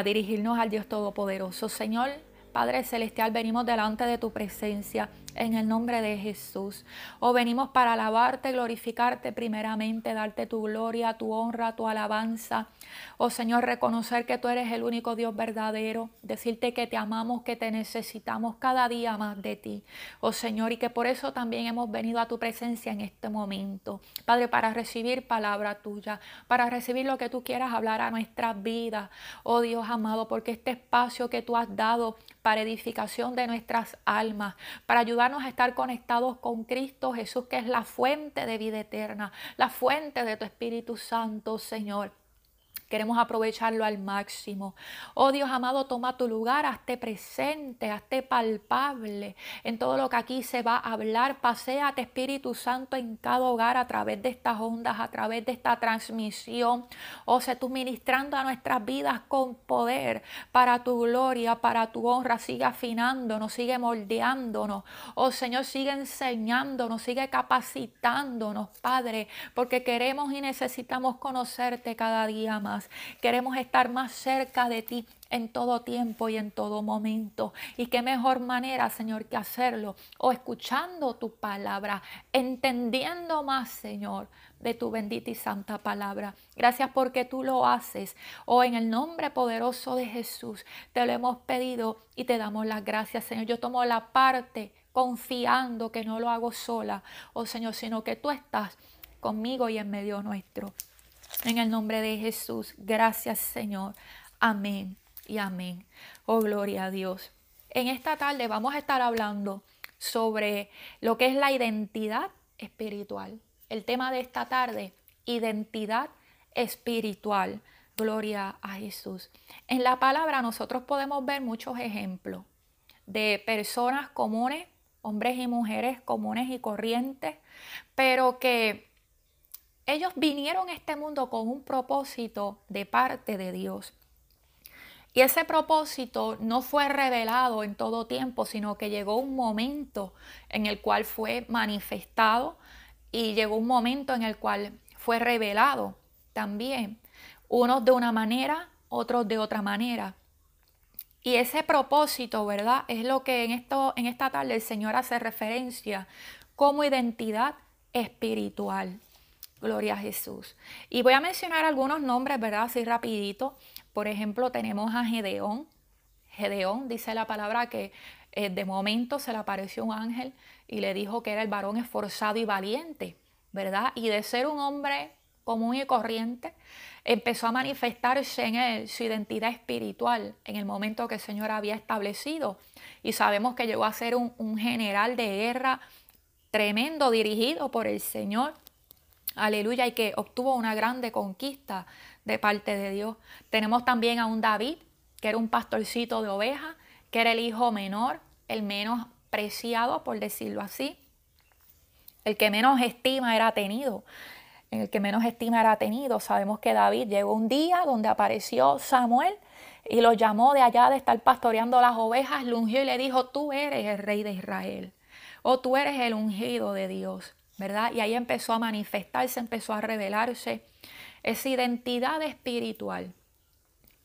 A dirigirnos al Dios Todopoderoso. Señor, Padre Celestial, venimos delante de tu presencia en el nombre de Jesús. O venimos para alabarte, glorificarte primeramente, darte tu gloria, tu honra, tu alabanza. Oh Señor, reconocer que tú eres el único Dios verdadero, decirte que te amamos, que te necesitamos cada día más de ti. Oh Señor, y que por eso también hemos venido a tu presencia en este momento. Padre, para recibir palabra tuya, para recibir lo que tú quieras hablar a nuestras vidas. Oh Dios amado, porque este espacio que tú has dado para edificación de nuestras almas, para ayudarnos a estar conectados con Cristo Jesús, que es la fuente de vida eterna, la fuente de tu Espíritu Santo, Señor. Queremos aprovecharlo al máximo. Oh Dios amado, toma tu lugar, hazte presente, hazte palpable en todo lo que aquí se va a hablar. Paseate Espíritu Santo en cada hogar a través de estas ondas, a través de esta transmisión. Oh, sé tú ministrando a nuestras vidas con poder para tu gloria, para tu honra. Sigue afinándonos, sigue moldeándonos. Oh Señor, sigue enseñándonos, sigue capacitándonos, Padre, porque queremos y necesitamos conocerte cada día más. Queremos estar más cerca de ti en todo tiempo y en todo momento. Y qué mejor manera, Señor, que hacerlo o escuchando tu palabra, entendiendo más, Señor, de tu bendita y santa palabra. Gracias porque tú lo haces. Oh, en el nombre poderoso de Jesús te lo hemos pedido y te damos las gracias, Señor. Yo tomo la parte confiando que no lo hago sola, oh Señor, sino que tú estás conmigo y en medio nuestro. En el nombre de Jesús, gracias Señor. Amén y amén. Oh, gloria a Dios. En esta tarde vamos a estar hablando sobre lo que es la identidad espiritual. El tema de esta tarde, identidad espiritual. Gloria a Jesús. En la palabra nosotros podemos ver muchos ejemplos de personas comunes, hombres y mujeres comunes y corrientes, pero que ellos vinieron a este mundo con un propósito de parte de Dios. Y ese propósito no fue revelado en todo tiempo, sino que llegó un momento en el cual fue manifestado y llegó un momento en el cual fue revelado también. Unos de una manera, otros de otra manera. Y ese propósito, ¿verdad? Es lo que en, esto, en esta tarde el Señor hace referencia como identidad espiritual. Gloria a Jesús. Y voy a mencionar algunos nombres, ¿verdad? Así rapidito. Por ejemplo, tenemos a Gedeón. Gedeón dice la palabra que eh, de momento se le apareció un ángel y le dijo que era el varón esforzado y valiente, ¿verdad? Y de ser un hombre común y corriente, empezó a manifestarse en él su identidad espiritual en el momento que el Señor había establecido. Y sabemos que llegó a ser un, un general de guerra tremendo dirigido por el Señor Aleluya, y que obtuvo una grande conquista de parte de Dios. Tenemos también a un David, que era un pastorcito de ovejas, que era el hijo menor, el menos preciado, por decirlo así. El que menos estima era tenido. En el que menos estima era tenido. Sabemos que David llegó un día donde apareció Samuel y lo llamó de allá de estar pastoreando las ovejas, lo ungió y le dijo, tú eres el rey de Israel. O tú eres el ungido de Dios. ¿Verdad? Y ahí empezó a manifestarse, empezó a revelarse esa identidad espiritual.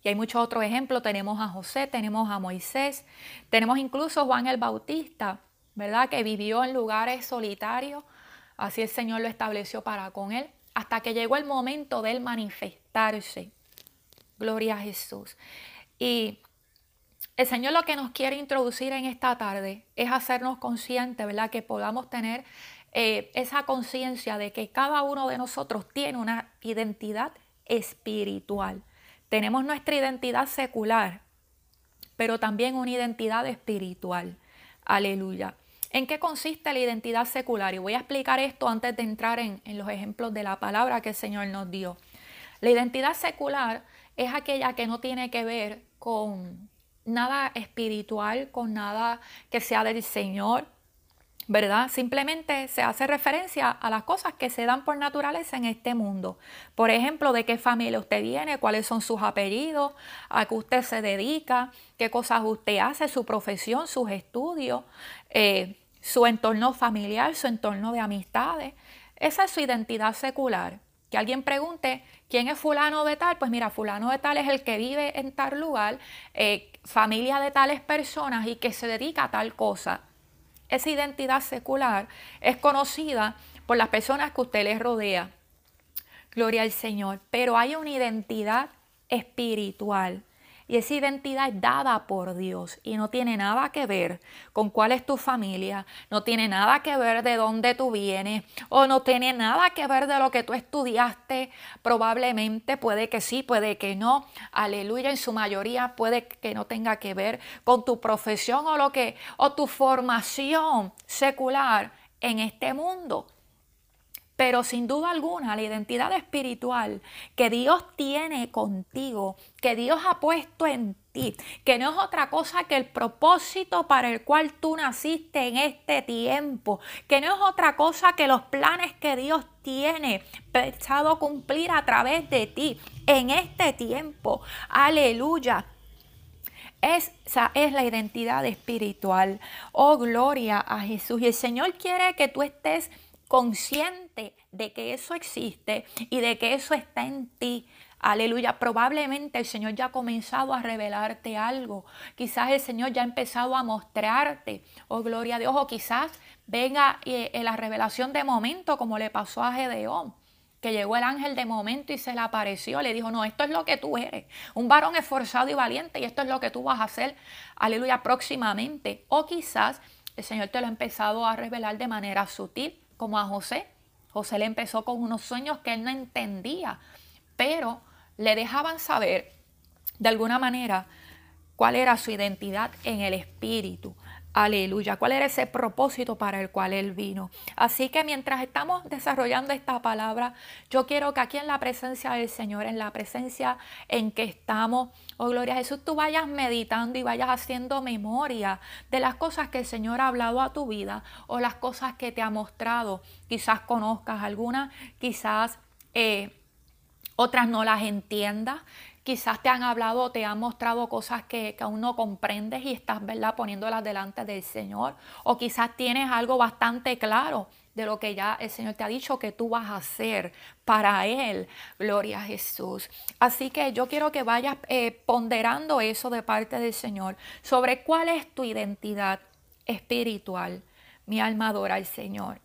Y hay muchos otros ejemplos, tenemos a José, tenemos a Moisés, tenemos incluso Juan el Bautista, ¿verdad? Que vivió en lugares solitarios, así el Señor lo estableció para con él, hasta que llegó el momento de él manifestarse. Gloria a Jesús. Y el Señor lo que nos quiere introducir en esta tarde es hacernos conscientes, ¿verdad? Que podamos tener eh, esa conciencia de que cada uno de nosotros tiene una identidad espiritual. Tenemos nuestra identidad secular, pero también una identidad espiritual. Aleluya. ¿En qué consiste la identidad secular? Y voy a explicar esto antes de entrar en, en los ejemplos de la palabra que el Señor nos dio. La identidad secular es aquella que no tiene que ver con nada espiritual, con nada que sea del Señor, ¿verdad? Simplemente se hace referencia a las cosas que se dan por naturaleza en este mundo. Por ejemplo, de qué familia usted viene, cuáles son sus apellidos, a qué usted se dedica, qué cosas usted hace, su profesión, sus estudios, eh, su entorno familiar, su entorno de amistades. Esa es su identidad secular, que alguien pregunte quién es fulano de tal, pues mira, fulano de tal es el que vive en tal lugar, eh, familia de tales personas y que se dedica a tal cosa. Esa identidad secular es conocida por las personas que usted les rodea. Gloria al Señor. Pero hay una identidad espiritual y esa identidad es dada por Dios y no tiene nada que ver con cuál es tu familia, no tiene nada que ver de dónde tú vienes o no tiene nada que ver de lo que tú estudiaste. Probablemente puede que sí, puede que no. Aleluya, en su mayoría puede que no tenga que ver con tu profesión o lo que o tu formación secular en este mundo. Pero sin duda alguna, la identidad espiritual que Dios tiene contigo, que Dios ha puesto en ti, que no es otra cosa que el propósito para el cual tú naciste en este tiempo, que no es otra cosa que los planes que Dios tiene pensado cumplir a través de ti en este tiempo. Aleluya. Esa es la identidad espiritual. Oh, gloria a Jesús. Y el Señor quiere que tú estés consciente de que eso existe y de que eso está en ti. Aleluya. Probablemente el Señor ya ha comenzado a revelarte algo. Quizás el Señor ya ha empezado a mostrarte. Oh, gloria a Dios. O quizás venga eh, la revelación de momento, como le pasó a Gedeón. Que llegó el ángel de momento y se le apareció. Le dijo: No, esto es lo que tú eres. Un varón esforzado y valiente. Y esto es lo que tú vas a hacer. Aleluya. Próximamente. O quizás el Señor te lo ha empezado a revelar de manera sutil como a José. José le empezó con unos sueños que él no entendía, pero le dejaban saber de alguna manera cuál era su identidad en el espíritu. Aleluya. ¿Cuál era ese propósito para el cual Él vino? Así que mientras estamos desarrollando esta palabra, yo quiero que aquí en la presencia del Señor, en la presencia en que estamos, oh gloria a Jesús, tú vayas meditando y vayas haciendo memoria de las cosas que el Señor ha hablado a tu vida o las cosas que te ha mostrado. Quizás conozcas algunas, quizás... Eh, otras no las entiendas, quizás te han hablado, te han mostrado cosas que, aún no comprendes y estás, ¿verdad?, poniéndolas delante del Señor. O quizás tienes algo bastante claro de lo que ya el Señor te ha dicho que tú vas a hacer para Él. Gloria a Jesús. Así que yo quiero que vayas eh, ponderando eso de parte del Señor sobre cuál es tu identidad espiritual. Mi alma adora al Señor.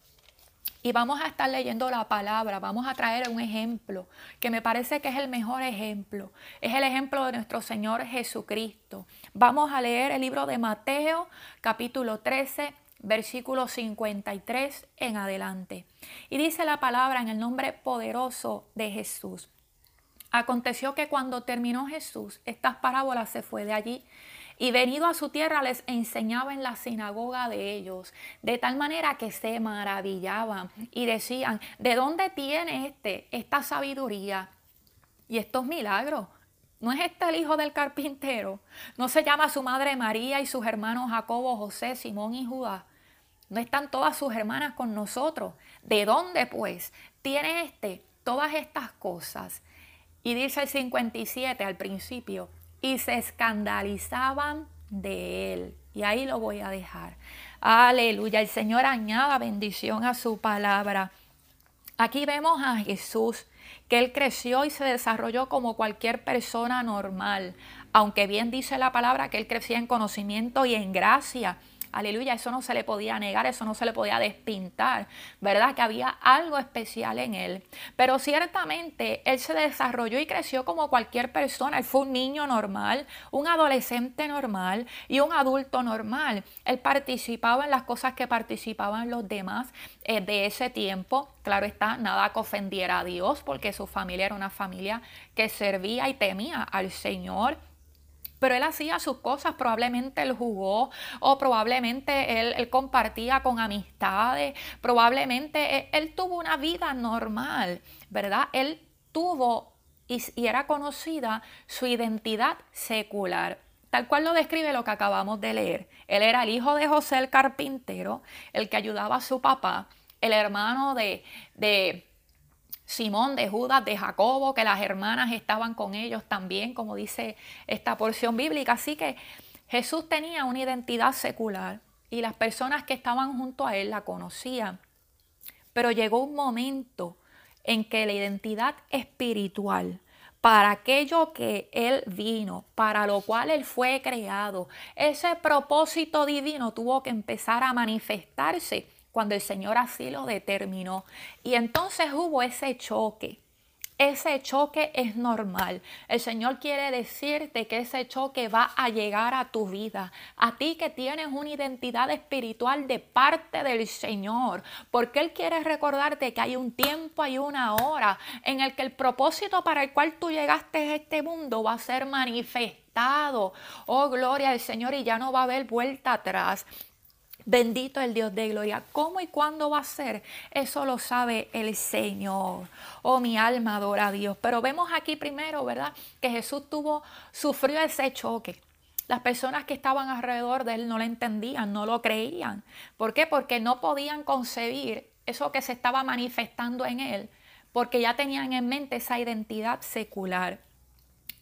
Y vamos a estar leyendo la palabra, vamos a traer un ejemplo que me parece que es el mejor ejemplo. Es el ejemplo de nuestro Señor Jesucristo. Vamos a leer el libro de Mateo capítulo 13, versículo 53 en adelante. Y dice la palabra en el nombre poderoso de Jesús. Aconteció que cuando terminó Jesús estas parábolas se fue de allí y venido a su tierra les enseñaba en la sinagoga de ellos, de tal manera que se maravillaban y decían, ¿de dónde tiene este esta sabiduría y estos milagros? ¿No es este el hijo del carpintero? ¿No se llama su madre María y sus hermanos Jacobo, José, Simón y Judá? ¿No están todas sus hermanas con nosotros? ¿De dónde pues tiene este todas estas cosas? Y dice el 57 al principio, y se escandalizaban de él. Y ahí lo voy a dejar. Aleluya. El Señor añada bendición a su palabra. Aquí vemos a Jesús, que él creció y se desarrolló como cualquier persona normal. Aunque bien dice la palabra que él crecía en conocimiento y en gracia Aleluya, eso no se le podía negar, eso no se le podía despintar, ¿verdad? Que había algo especial en él. Pero ciertamente él se desarrolló y creció como cualquier persona. Él fue un niño normal, un adolescente normal y un adulto normal. Él participaba en las cosas que participaban los demás eh, de ese tiempo. Claro está, nada que ofendiera a Dios porque su familia era una familia que servía y temía al Señor pero él hacía sus cosas, probablemente él jugó o probablemente él, compartía con amistades, probablemente él, tuvo una vida normal, ¿verdad? Él tuvo y, y era conocida su identidad secular. Tal cual lo describe lo que acabamos de leer. Él era el hijo de José el carpintero, el que ayudaba a su papá, el hermano de, de Simón, de Judas, de Jacobo, que las hermanas estaban con ellos también, como dice esta porción bíblica. Así que Jesús tenía una identidad secular y las personas que estaban junto a él la conocían. Pero llegó un momento en que la identidad espiritual para aquello que Él vino, para lo cual Él fue creado. Ese propósito divino tuvo que empezar a manifestarse cuando el Señor así lo determinó. Y entonces hubo ese choque ese choque es normal. El Señor quiere decirte que ese choque va a llegar a tu vida. A ti que tienes una identidad espiritual de parte del Señor. Porque Él quiere recordarte que hay un tiempo, hay una hora en el que el propósito para el cual tú llegaste a este mundo va a ser manifestado. Oh, gloria al Señor y ya no va a haber vuelta atrás. Bendito el Dios de gloria. ¿Cómo y cuándo va a ser? Eso lo sabe el Señor. Oh, mi alma adora a Dios. Pero vemos aquí primero, ¿verdad? Que Jesús tuvo, sufrió ese choque. Las personas que estaban alrededor de él no lo entendían, no lo creían. ¿Por qué? Porque no podían concebir eso que se estaba manifestando en él, porque ya tenían en mente esa identidad secular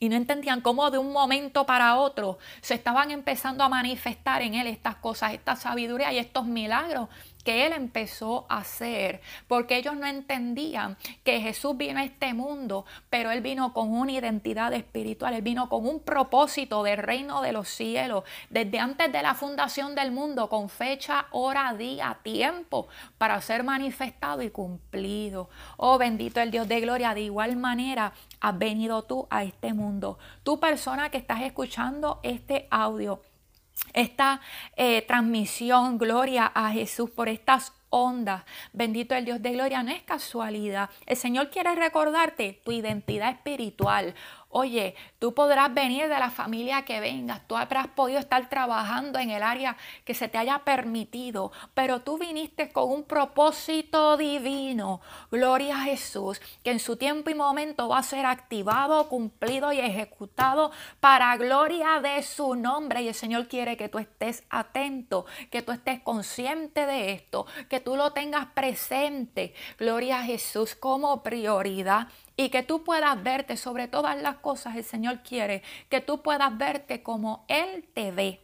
y no entendían cómo de un momento para otro se estaban empezando a manifestar en él estas cosas, esta sabiduría y estos milagros que él empezó a hacer, porque ellos no entendían que Jesús vino a este mundo, pero él vino con una identidad espiritual, él vino con un propósito del reino de los cielos, desde antes de la fundación del mundo, con fecha, hora, día, tiempo, para ser manifestado y cumplido. Oh bendito el Dios de gloria, de igual manera has venido tú a este mundo. Tú persona que estás escuchando este audio esta eh, transmisión, gloria a Jesús por estas ondas. Bendito el Dios de gloria, no es casualidad. El Señor quiere recordarte tu identidad espiritual. Oye, tú podrás venir de la familia que vengas, tú habrás podido estar trabajando en el área que se te haya permitido, pero tú viniste con un propósito divino. Gloria a Jesús, que en su tiempo y momento va a ser activado, cumplido y ejecutado para gloria de su nombre. Y el Señor quiere que tú estés atento, que tú estés consciente de esto, que tú lo tengas presente. Gloria a Jesús como prioridad y que tú puedas verte sobre todas las cosas, el Señor quiere que tú puedas verte como Él te ve,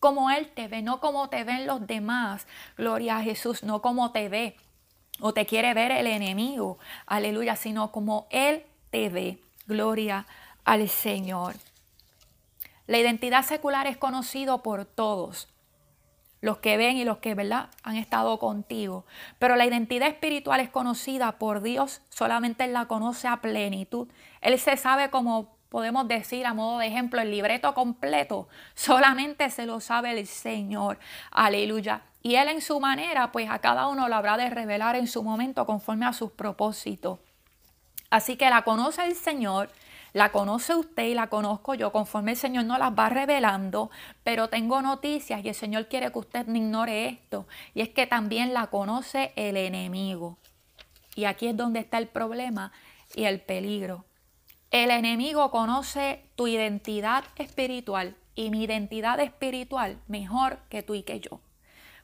como Él te ve, no como te ven los demás, gloria a Jesús, no como te ve o te quiere ver el enemigo, aleluya, sino como Él te ve, gloria al Señor. La identidad secular es conocido por todos, los que ven y los que, ¿verdad?, han estado contigo. Pero la identidad espiritual es conocida por Dios, solamente Él la conoce a plenitud. Él se sabe como podemos decir a modo de ejemplo el libreto completo, solamente se lo sabe el Señor. Aleluya. Y Él en su manera, pues a cada uno lo habrá de revelar en su momento conforme a sus propósitos. Así que la conoce el Señor la conoce usted y la conozco yo conforme el Señor nos las va revelando, pero tengo noticias y el Señor quiere que usted no ignore esto. Y es que también la conoce el enemigo. Y aquí es donde está el problema y el peligro. El enemigo conoce tu identidad espiritual y mi identidad espiritual mejor que tú y que yo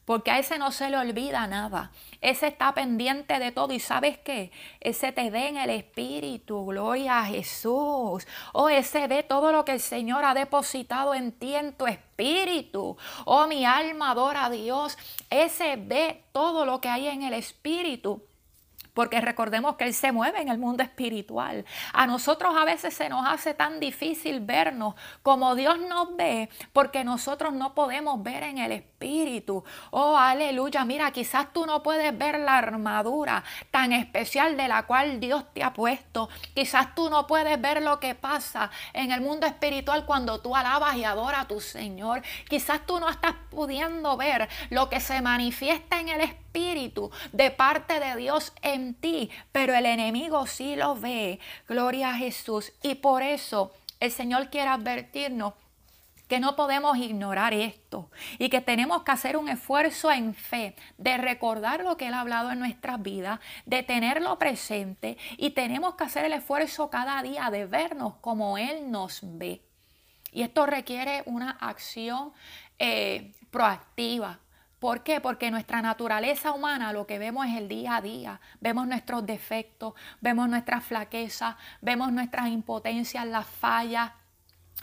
porque a ese no se le olvida nada. Ese está pendiente de todo y sabes qué, ese te ve en el Espíritu, gloria a Jesús. O ese ve todo lo que el Señor ha depositado en ti, en tu Espíritu. Oh, mi alma adora a Dios. Ese ve todo lo que hay en el Espíritu porque recordemos que Él se mueve en el mundo espiritual. A nosotros a veces se nos hace tan difícil vernos como Dios nos ve, porque nosotros no podemos ver en el espíritu. Oh, aleluya, mira, quizás tú no puedes ver la armadura tan especial de la cual Dios te ha puesto. Quizás tú no puedes ver lo que pasa en el mundo espiritual cuando tú alabas y adoras a tu Señor. Quizás tú no estás pudiendo ver lo que se manifiesta en el espíritu espíritu de parte de Dios en ti, pero el enemigo sí lo ve. Gloria a Jesús. Y por eso el Señor quiere advertirnos que no podemos ignorar esto y que tenemos que hacer un esfuerzo en fe de recordar lo que Él ha hablado en nuestras vidas, de tenerlo presente y tenemos que hacer el esfuerzo cada día de vernos como Él nos ve. Y esto requiere una acción eh, proactiva, ¿Por qué? Porque nuestra naturaleza humana lo que vemos es el día a día. Vemos nuestros defectos, vemos nuestras flaquezas, vemos nuestras impotencias, las fallas.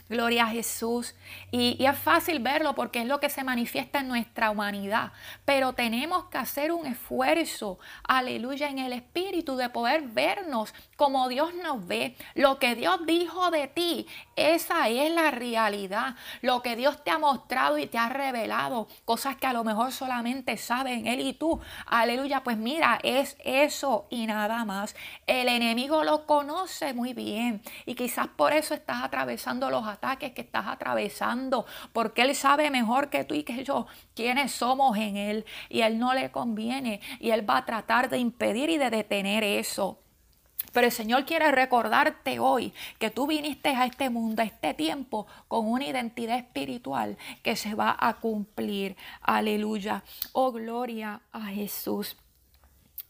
Gloria a Jesús. Y, es fácil verlo porque es lo que se manifiesta en nuestra humanidad. Pero tenemos que hacer un esfuerzo, aleluya, en el espíritu de poder vernos como Dios nos ve. Lo que Dios dijo de ti, esa es la realidad. Lo que Dios te ha mostrado y te ha revelado, cosas que a lo mejor solamente saben Él y tú. Aleluya, pues mira, es eso y nada más. El enemigo lo conoce muy bien y quizás por eso estás atravesando los ataques que estás atravesando, porque Él sabe mejor que tú y que yo quiénes somos en Él y Él no le conviene y Él va a tratar de impedir y de detener eso. Pero el Señor quiere recordarte hoy que tú viniste a este mundo, a este tiempo, con una identidad espiritual que se va a cumplir. Aleluya. Oh, gloria a Jesús.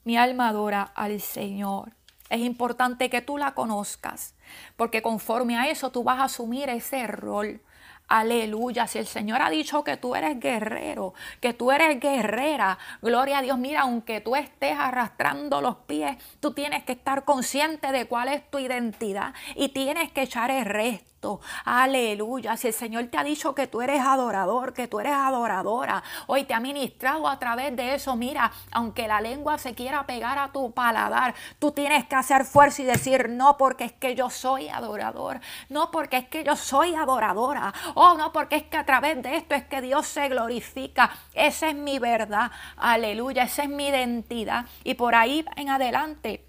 Mi alma adora al Señor. Es importante que tú la conozcas, porque conforme a eso tú vas a asumir ese rol. Aleluya, si el Señor ha dicho que tú eres guerrero, que tú eres guerrera, gloria a Dios, mira, aunque tú estés arrastrando los pies, tú tienes que estar consciente de cuál es tu identidad y tienes que echar el resto Aleluya. Si el Señor te ha dicho que tú eres adorador, que tú eres adoradora, hoy te ha ministrado a través de eso, mira, aunque la lengua se quiera pegar a tu paladar, tú tienes que hacer fuerza y decir, no porque es que yo soy adorador, no porque es que yo soy adoradora, oh no porque es que a través de esto es que Dios se glorifica. Esa es mi verdad, aleluya, esa es mi identidad. Y por ahí en adelante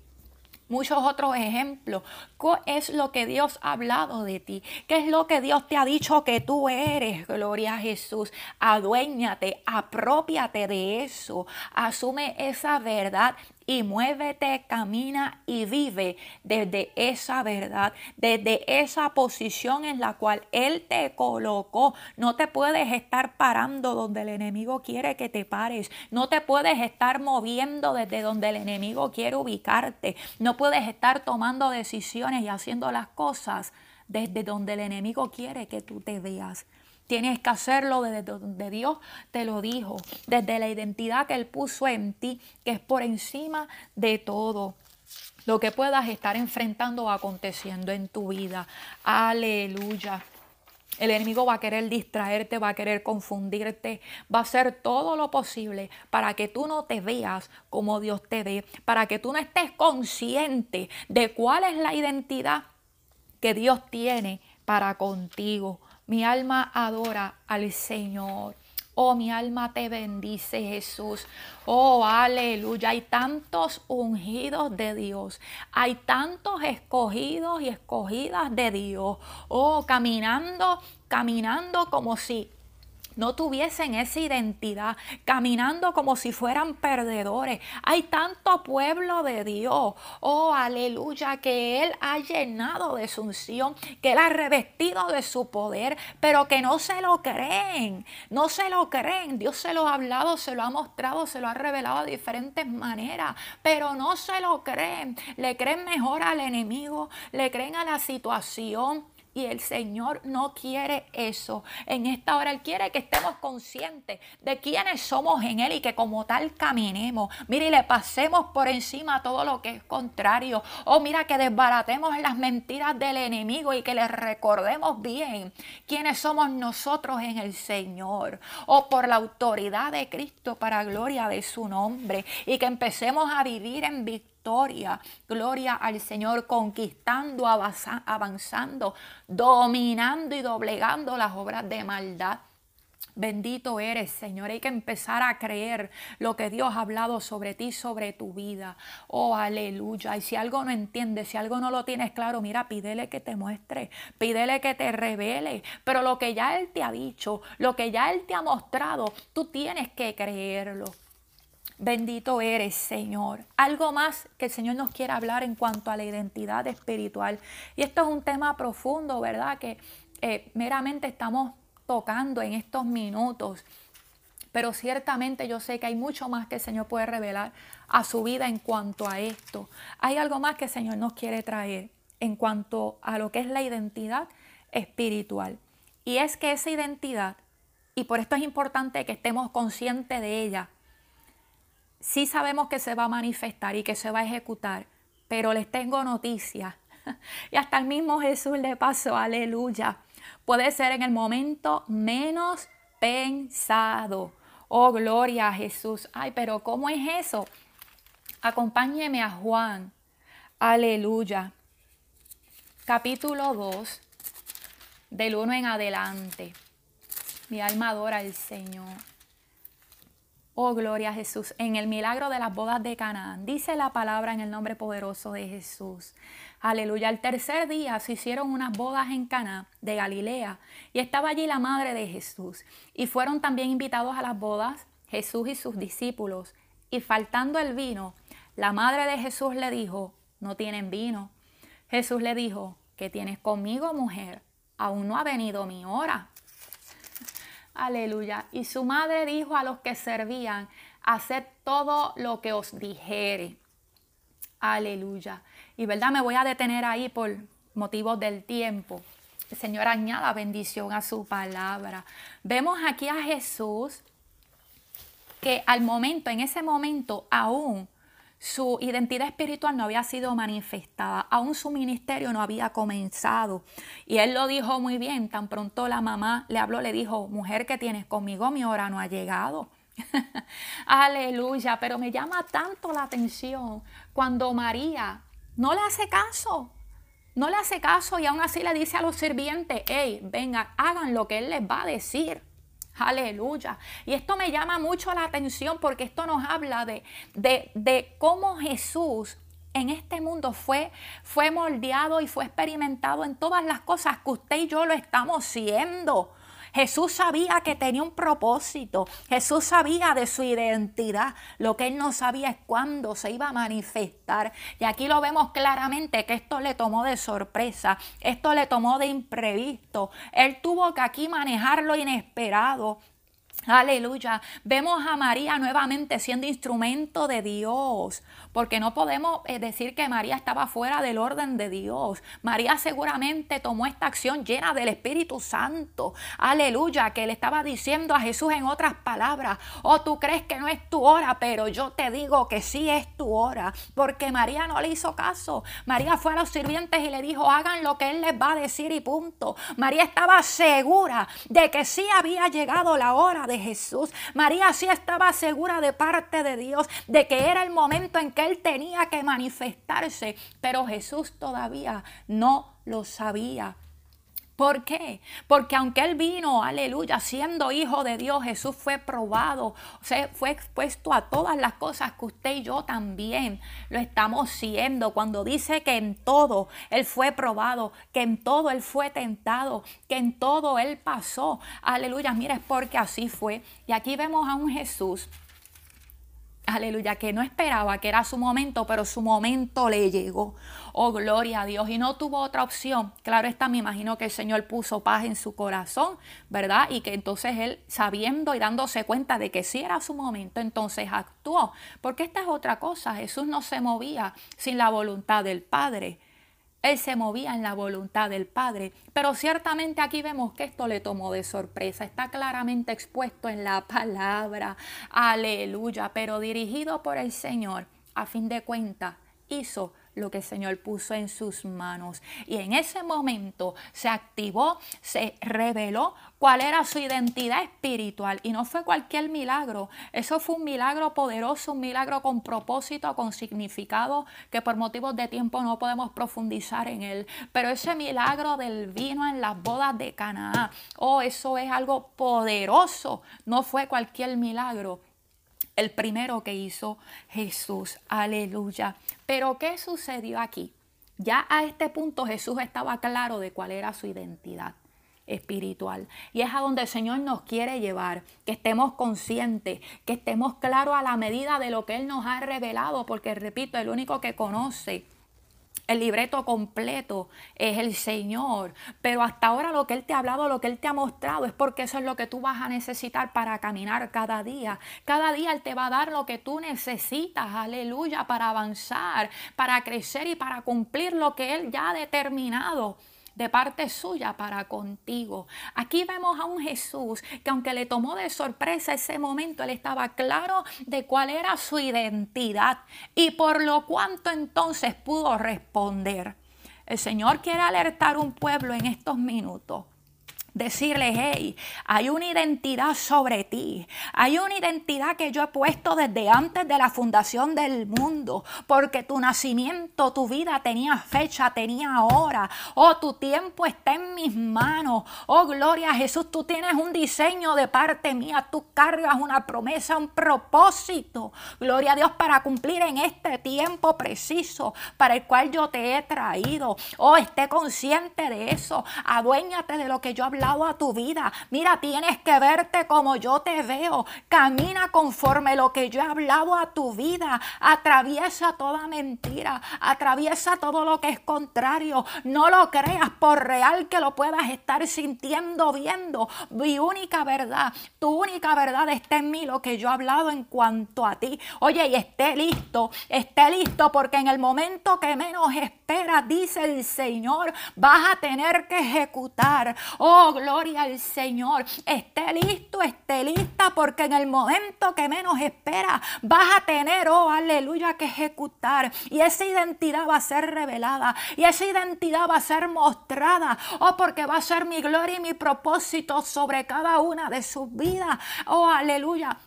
muchos otros ejemplos. ¿Qué es lo que Dios ha hablado de ti? ¿Qué es lo que Dios te ha dicho que tú eres? Gloria a Jesús. Aduéñate, apropiate de eso. Asume esa verdad y muévete, camina y vive desde esa verdad, desde esa posición en la cual Él te colocó. No te puedes estar parando donde el enemigo quiere que te pares. No te puedes estar moviendo desde donde el enemigo quiere ubicarte. No puedes estar tomando decisiones y haciendo las cosas desde donde el enemigo quiere que tú te veas. Tienes que hacerlo desde donde Dios te lo dijo, desde la identidad que Él puso en ti, que es por encima de todo lo que puedas estar enfrentando o aconteciendo en tu vida. Aleluya. El enemigo va a querer distraerte, va a querer confundirte, va a hacer todo lo posible para que tú no te veas como Dios te ve, para que tú no estés consciente de cuál es la identidad que Dios tiene para contigo. Mi alma adora al Señor. Oh, mi alma te bendice, Jesús. Oh, aleluya. Hay tantos ungidos de Dios. Hay tantos escogidos y escogidas de Dios. Oh, caminando, caminando como si no tuviesen esa identidad, caminando como si fueran perdedores. Hay tanto pueblo de Dios, oh aleluya, que Él ha llenado de su unción, que Él ha revestido de su poder, pero que no se lo creen, no se lo creen. Dios se lo ha hablado, se lo ha mostrado, se lo ha revelado de diferentes maneras, pero no se lo creen. Le creen mejor al enemigo, le creen a la situación y el Señor no quiere eso. En esta hora Él quiere que estemos conscientes de quiénes somos en Él y que como tal caminemos. Mire, y le pasemos por encima todo lo que es contrario. Oh, mira, que desbaratemos las mentiras del enemigo y que le recordemos bien quiénes somos nosotros en el Señor. Oh, por la autoridad de Cristo para gloria de su nombre. Y que empecemos a vivir en victoria Gloria al Señor, conquistando, avanzando, dominando y doblegando las obras de maldad. Bendito eres, Señor. Hay que empezar a creer lo que Dios ha hablado sobre ti, sobre tu vida. Oh, aleluya. Y si algo no entiendes, si algo no lo tienes claro, mira, pídele que te muestre, pídele que te revele. Pero lo que ya Él te ha dicho, lo que ya Él te ha mostrado, tú tienes que creerlo. Bendito eres, Señor. Algo más que el Señor nos quiere hablar en cuanto a la identidad espiritual. Y esto es un tema profundo, ¿verdad? Que eh, meramente estamos tocando en estos minutos. Pero ciertamente yo sé que hay mucho más que el Señor puede revelar a su vida en cuanto a esto. Hay algo más que el Señor nos quiere traer en cuanto a lo que es la identidad espiritual. Y es que esa identidad, y por esto es importante que estemos conscientes de ella, sí sabemos que se va a manifestar y que se va a ejecutar, pero les tengo noticias. Y hasta el mismo Jesús le pasó, aleluya. puede ser en el momento menos pensado. Oh, gloria a Jesús. Ay, pero ¿cómo es eso? Acompáñeme a Juan. Aleluya. Capítulo 2, del 1 en adelante. Mi alma adora al Señor. Oh, gloria a Jesús. En el milagro de las bodas de Canaán. Dice la palabra en el nombre poderoso de Jesús. Aleluya. El tercer día se hicieron unas bodas en Cana de Galilea y estaba allí la madre de Jesús. Y fueron también invitados a las bodas Jesús y sus discípulos. Y faltando el vino, la madre de Jesús le dijo, no tienen vino. Jesús le dijo, ¿qué tienes conmigo, mujer? Aún no ha venido mi hora. Aleluya. Y su madre dijo a los que servían, haced todo lo que os dijere. Aleluya. Y verdad, me voy a detener ahí por motivos del tiempo. El Señor añada bendición a su palabra. Vemos aquí a Jesús que al momento, en ese momento, aún su identidad espiritual no había sido manifestada, aún su ministerio no había comenzado. Y él lo dijo muy bien, tan pronto la mamá le habló, le dijo, mujer que tienes conmigo, mi hora no ha llegado. Aleluya, pero me llama tanto la atención cuando María no le hace caso, no le hace caso y aún así le dice a los sirvientes, hey, vengan, hagan lo que él les va a decir. Aleluya. Y esto me llama mucho la atención porque esto nos habla de, de, cómo Jesús en este mundo fue, fue moldeado y fue experimentado en todas las cosas que usted y yo lo estamos siendo. Jesús sabía que tenía un propósito. Jesús sabía de su identidad. Lo que él no sabía es cuándo se iba a manifestar. Y aquí lo vemos claramente que esto le tomó de sorpresa. Esto le tomó de imprevisto. Él tuvo que aquí manejar lo inesperado. Aleluya. Vemos a María nuevamente siendo instrumento de Dios, porque no podemos eh, decir que María estaba fuera del orden de Dios. María seguramente tomó esta acción llena del Espíritu Santo. Aleluya, que le estaba diciendo a Jesús en otras palabras, oh tú crees que no es tu hora, pero yo te digo que sí es tu hora, porque María no le hizo caso. María fue a los sirvientes y le dijo, hagan lo que él les va a decir y punto. María estaba segura de que sí había llegado la hora de Jesús. María sí estaba segura de parte de Dios de que era el momento en que él tenía que manifestarse, pero Jesús todavía no lo sabía. ¿Por qué? Porque aunque Él vino, aleluya, siendo hijo de Dios, Jesús fue probado, o fue expuesto a todas las cosas que usted y yo también lo estamos siendo. Cuando dice que en todo Él fue probado, que en todo Él fue tentado, que en todo Él pasó. Aleluya, mire, es porque así fue. Y aquí vemos a un Jesús aleluya, que no esperaba que era su momento, pero su momento le llegó. Oh, gloria a Dios. Y no tuvo otra opción. Claro está, me imagino que el Señor puso paz en su corazón, ¿verdad? Y que entonces él, sabiendo y dándose cuenta de que sí era su momento, entonces actuó. Porque esta es otra cosa. Jesús no se movía sin la voluntad del Padre. Él se movía en la voluntad del Padre, pero ciertamente aquí vemos que esto le tomó de sorpresa. Está claramente expuesto en la palabra. Aleluya, pero dirigido por el Señor, a fin de cuentas, hizo lo que el Señor puso en sus manos. Y en ese momento se activó, se reveló cuál era su identidad espiritual. Y no fue cualquier milagro, eso fue un milagro poderoso, un milagro con propósito, con significado, que por motivos de tiempo no podemos profundizar en él. Pero ese milagro del vino en las bodas de Canaán, oh, eso es algo poderoso, no fue cualquier milagro el primero que hizo Jesús. Aleluya. Pero ¿qué sucedió aquí? Ya a este punto Jesús estaba claro de cuál era su identidad espiritual. Y es a donde el Señor nos quiere llevar, que estemos conscientes, que estemos claros a la medida de lo que Él nos ha revelado, porque repito, el único que conoce el libreto completo es el Señor. Pero hasta ahora lo que Él te ha hablado, lo que Él te ha mostrado, es porque eso es lo que tú vas a necesitar para caminar cada día. Cada día Él te va a dar lo que tú necesitas, aleluya, para avanzar, para crecer y para cumplir lo que Él ya ha determinado de parte suya para contigo. Aquí vemos a un Jesús que aunque le tomó de sorpresa ese momento, él estaba claro de cuál era su identidad y por lo cuanto entonces pudo responder. El Señor quiere alertar un pueblo en estos minutos decirle, hey, hay una identidad sobre ti. Hay una identidad que yo he puesto desde antes de la fundación del mundo. Porque tu nacimiento, tu vida tenía fecha, tenía hora. Oh, tu tiempo está en mis manos. Oh, gloria a Jesús, tú tienes un diseño de parte mía. Tú cargas una promesa, un propósito. Gloria a Dios para cumplir en este tiempo preciso para el cual yo te he traído. Oh, esté consciente de eso. Aduéñate de lo que yo he a tu vida. Mira, tienes que verte como yo te veo. Camina conforme lo que yo he hablado a tu vida. Atraviesa toda mentira. Atraviesa todo lo que es contrario. No lo creas por real que lo puedas estar sintiendo, viendo. Mi única verdad, tu única verdad está en mí, lo que yo he hablado en cuanto a ti. Oye, y esté listo, esté listo porque en el momento que menos espera, dice el Señor, vas a tener que ejecutar. Oh, gloria al Señor. Esté listo, esté lista, porque en el momento que menos espera, vas a tener, oh, aleluya, que ejecutar. Y esa identidad va a ser revelada. Y esa identidad va a ser mostrada. Oh, porque va a ser mi gloria y mi propósito sobre cada una de sus vidas. Oh, aleluya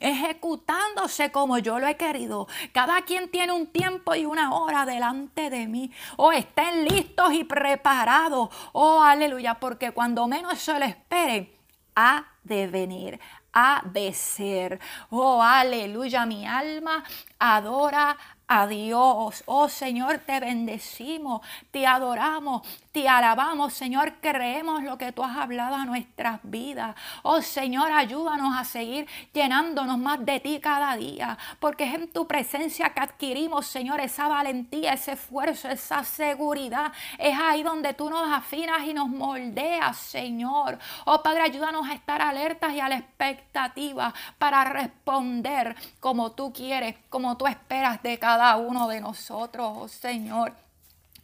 ejecutándose como yo lo he querido. Cada quien tiene un tiempo y una hora delante de mí. Oh, estén listos y preparados. Oh, aleluya, porque cuando menos se lo espere, ha de venir, ha de ser. Oh, aleluya, mi alma adora a Dios. Oh Señor, te bendecimos, te adoramos, te alabamos, Señor, creemos lo que tú has hablado a nuestras vidas. Oh Señor, ayúdanos a seguir llenándonos más de ti cada día, porque es en tu presencia que adquirimos, Señor, esa valentía, ese esfuerzo, esa seguridad. Es ahí donde tú nos afinas y nos moldeas, Señor. Oh Padre, ayúdanos a estar alertas y a la expectativa para responder como tú quieres, como tú esperas de cada uno de nosotros, oh Señor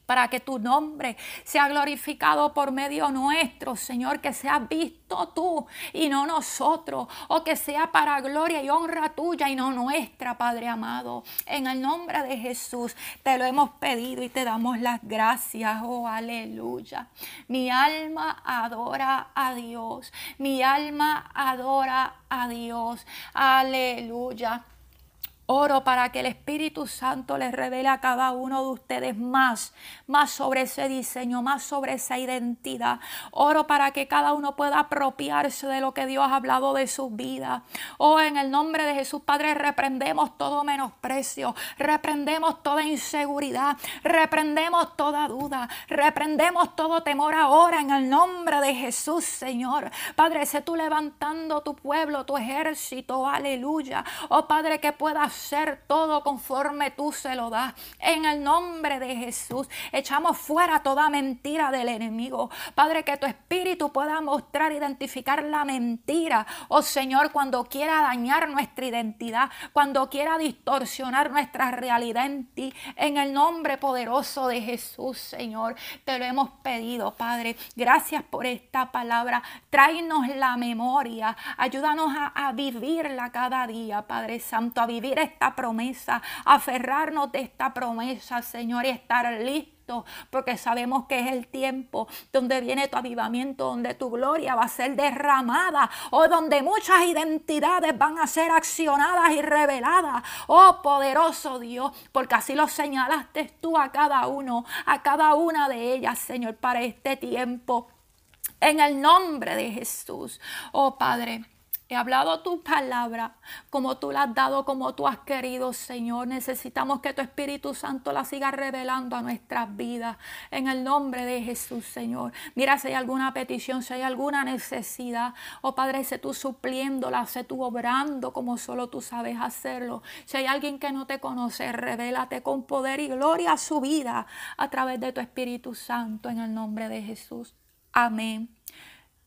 para que tu nombre sea glorificado por medio nuestro, Señor, que sea visto tú y no nosotros, o que sea para gloria y honra tuya y no nuestra, Padre amado. En el nombre de Jesús te lo hemos pedido y te damos las gracias, oh aleluya. Mi alma adora a Dios, mi alma adora a Dios, aleluya. Oro para que el Espíritu Santo les revele a cada uno de ustedes más, más sobre ese diseño, más sobre esa identidad. Oro para que cada uno pueda apropiarse de lo que Dios ha hablado de sus vidas. Oh, en el nombre de Jesús, Padre, reprendemos todo menosprecio, reprendemos toda inseguridad, reprendemos toda duda, reprendemos todo temor ahora en el nombre de Jesús, Señor. Padre, sé tú levantando tu pueblo, tu ejército, aleluya. Oh, Padre, que puedas ser todo conforme tú se lo das. En el nombre de Jesús, echamos fuera toda mentira del enemigo. Padre, que tu espíritu pueda mostrar, identificar la mentira. Oh Señor, cuando quiera dañar nuestra identidad, cuando quiera distorsionar nuestra realidad en ti. En el nombre poderoso de Jesús, Señor, te lo hemos pedido, Padre. Gracias por esta palabra. Tráenos la memoria. Ayúdanos a vivirla cada día, Padre Santo, a vivir esta promesa, aferrarnos de esta promesa, Señor, y estar listos porque sabemos que es el tiempo donde viene tu avivamiento, donde tu gloria va a ser derramada, o donde muchas identidades van a ser accionadas y reveladas. Oh poderoso Dios, porque así lo señalaste tú a cada uno, a cada una de ellas, Señor, para este tiempo. En el nombre de Jesús, oh Padre. He hablado tu palabra como tú la has dado, como tú has querido, Señor. Necesitamos que tu Espíritu Santo la siga revelando a nuestras vidas. En el nombre de Jesús, Señor. Mira si hay alguna petición, si hay alguna necesidad. Oh Padre, sé tú supliéndola, sé tú obrando como solo tú sabes hacerlo. Si hay alguien que no te conoce, revélate con poder y gloria a su vida a través de tu Espíritu Santo. En el nombre de Jesús. Amén.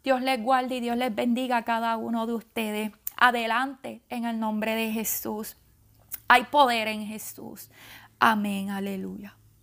Dios les guarde y Dios les bendiga a cada uno de ustedes. Adelante en el nombre de Jesús. Hay poder en Jesús. Amén, aleluya.